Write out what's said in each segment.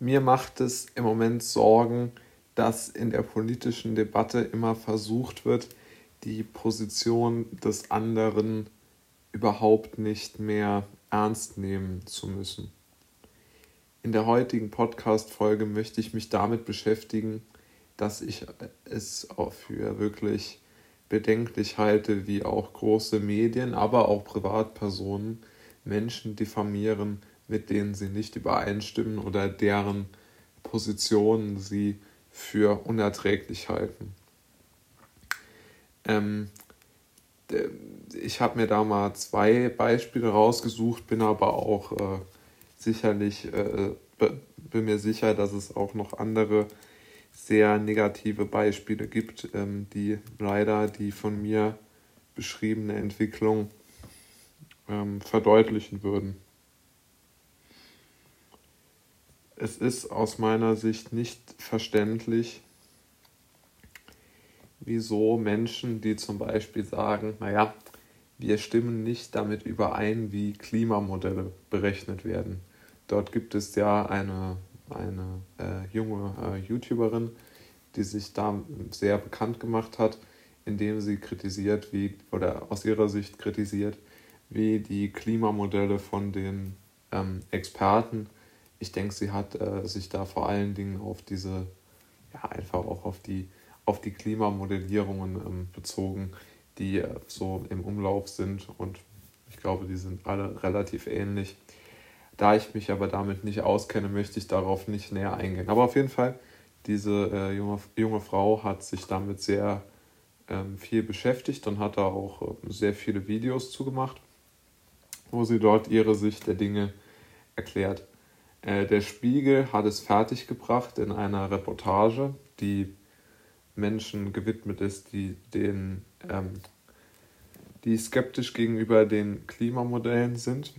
mir macht es im Moment Sorgen, dass in der politischen Debatte immer versucht wird, die Position des anderen überhaupt nicht mehr ernst nehmen zu müssen. In der heutigen Podcast-Folge möchte ich mich damit beschäftigen, dass ich es auch für wirklich bedenklich halte, wie auch große Medien, aber auch Privatpersonen Menschen diffamieren, mit denen sie nicht übereinstimmen oder deren Positionen sie für unerträglich halten. Ähm, ich habe mir da mal zwei Beispiele rausgesucht, bin aber auch äh, sicherlich, äh, bin mir sicher, dass es auch noch andere sehr negative Beispiele gibt, ähm, die leider die von mir beschriebene Entwicklung ähm, verdeutlichen würden. Es ist aus meiner Sicht nicht verständlich, wieso Menschen, die zum Beispiel sagen, naja, wir stimmen nicht damit überein, wie Klimamodelle berechnet werden. Dort gibt es ja eine, eine äh, junge äh, YouTuberin, die sich da sehr bekannt gemacht hat, indem sie kritisiert, wie, oder aus ihrer Sicht kritisiert, wie die Klimamodelle von den ähm, Experten, ich denke, sie hat äh, sich da vor allen Dingen auf diese, ja, einfach auch auf die auf die Klimamodellierungen ähm, bezogen, die äh, so im Umlauf sind und ich glaube, die sind alle relativ ähnlich. Da ich mich aber damit nicht auskenne, möchte ich darauf nicht näher eingehen. Aber auf jeden Fall, diese äh, junge, junge Frau hat sich damit sehr ähm, viel beschäftigt und hat da auch äh, sehr viele Videos zugemacht, wo sie dort ihre Sicht der Dinge erklärt. Äh, der Spiegel hat es fertiggebracht in einer Reportage, die Menschen gewidmet ist, die, den, ähm, die skeptisch gegenüber den Klimamodellen sind,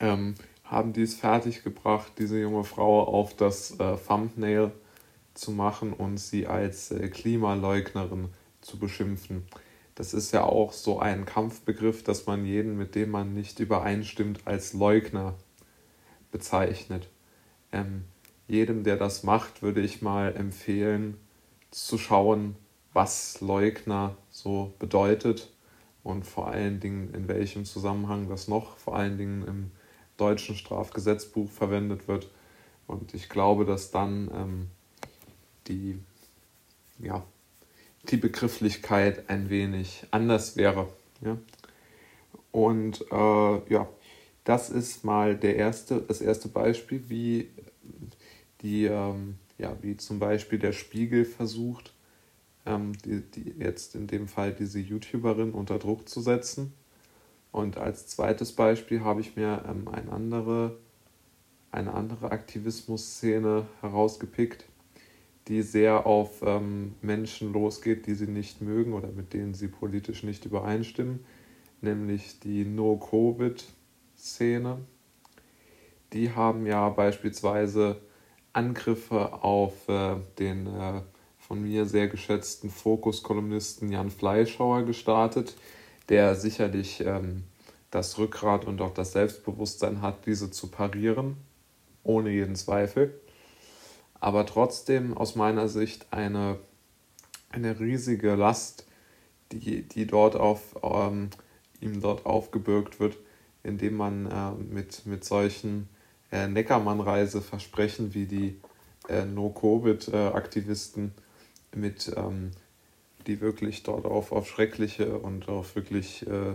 ähm, haben dies fertiggebracht, diese junge Frau auf das äh, Thumbnail zu machen und sie als äh, Klimaleugnerin zu beschimpfen. Das ist ja auch so ein Kampfbegriff, dass man jeden, mit dem man nicht übereinstimmt, als Leugner bezeichnet. Ähm, jedem, der das macht, würde ich mal empfehlen, zu schauen, was Leugner so bedeutet und vor allen Dingen in welchem Zusammenhang das noch vor allen Dingen im deutschen Strafgesetzbuch verwendet wird. Und ich glaube, dass dann ähm, die, ja, die Begrifflichkeit ein wenig anders wäre. Ja? Und äh, ja, das ist mal der erste, das erste Beispiel, wie die ähm, ja, wie zum Beispiel der Spiegel versucht, ähm, die, die jetzt in dem Fall diese YouTuberin unter Druck zu setzen. Und als zweites Beispiel habe ich mir ähm, eine andere, eine andere Aktivismus-Szene herausgepickt, die sehr auf ähm, Menschen losgeht, die sie nicht mögen oder mit denen sie politisch nicht übereinstimmen, nämlich die No-Covid-Szene. Die haben ja beispielsweise Angriffe auf äh, den äh, von mir sehr geschätzten Fokus-Kolumnisten Jan Fleischhauer gestartet, der sicherlich ähm, das Rückgrat und auch das Selbstbewusstsein hat, diese zu parieren, ohne jeden Zweifel. Aber trotzdem aus meiner Sicht eine, eine riesige Last, die, die dort auf, ähm, ihm dort aufgebürgt wird, indem man äh, mit, mit solchen äh, Neckermann-Reise versprechen, wie die äh, No-Covid-Aktivisten mit, ähm, die wirklich dort auf, auf schreckliche und auf wirklich äh,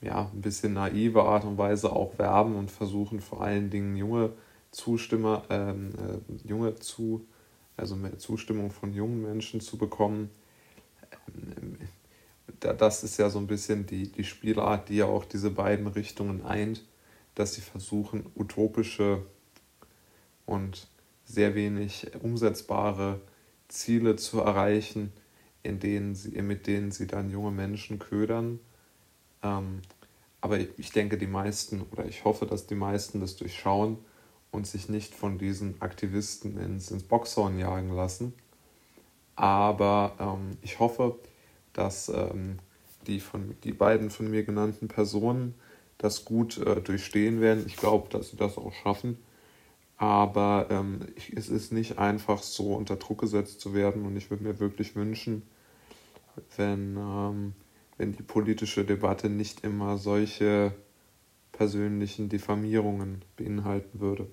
ja, ein bisschen naive Art und Weise auch werben und versuchen vor allen Dingen junge Zustimmer, ähm, äh, junge zu, also Zustimmung von jungen Menschen zu bekommen. Ähm, das ist ja so ein bisschen die, die Spielart, die ja auch diese beiden Richtungen eint dass sie versuchen, utopische und sehr wenig umsetzbare Ziele zu erreichen, in denen sie, mit denen sie dann junge Menschen ködern. Ähm, aber ich denke, die meisten, oder ich hoffe, dass die meisten das durchschauen und sich nicht von diesen Aktivisten ins, ins Boxhorn jagen lassen. Aber ähm, ich hoffe, dass ähm, die, von, die beiden von mir genannten Personen das gut äh, durchstehen werden. Ich glaube, dass sie das auch schaffen. Aber ähm, ich, es ist nicht einfach so unter Druck gesetzt zu werden und ich würde mir wirklich wünschen, wenn, ähm, wenn die politische Debatte nicht immer solche persönlichen Diffamierungen beinhalten würde.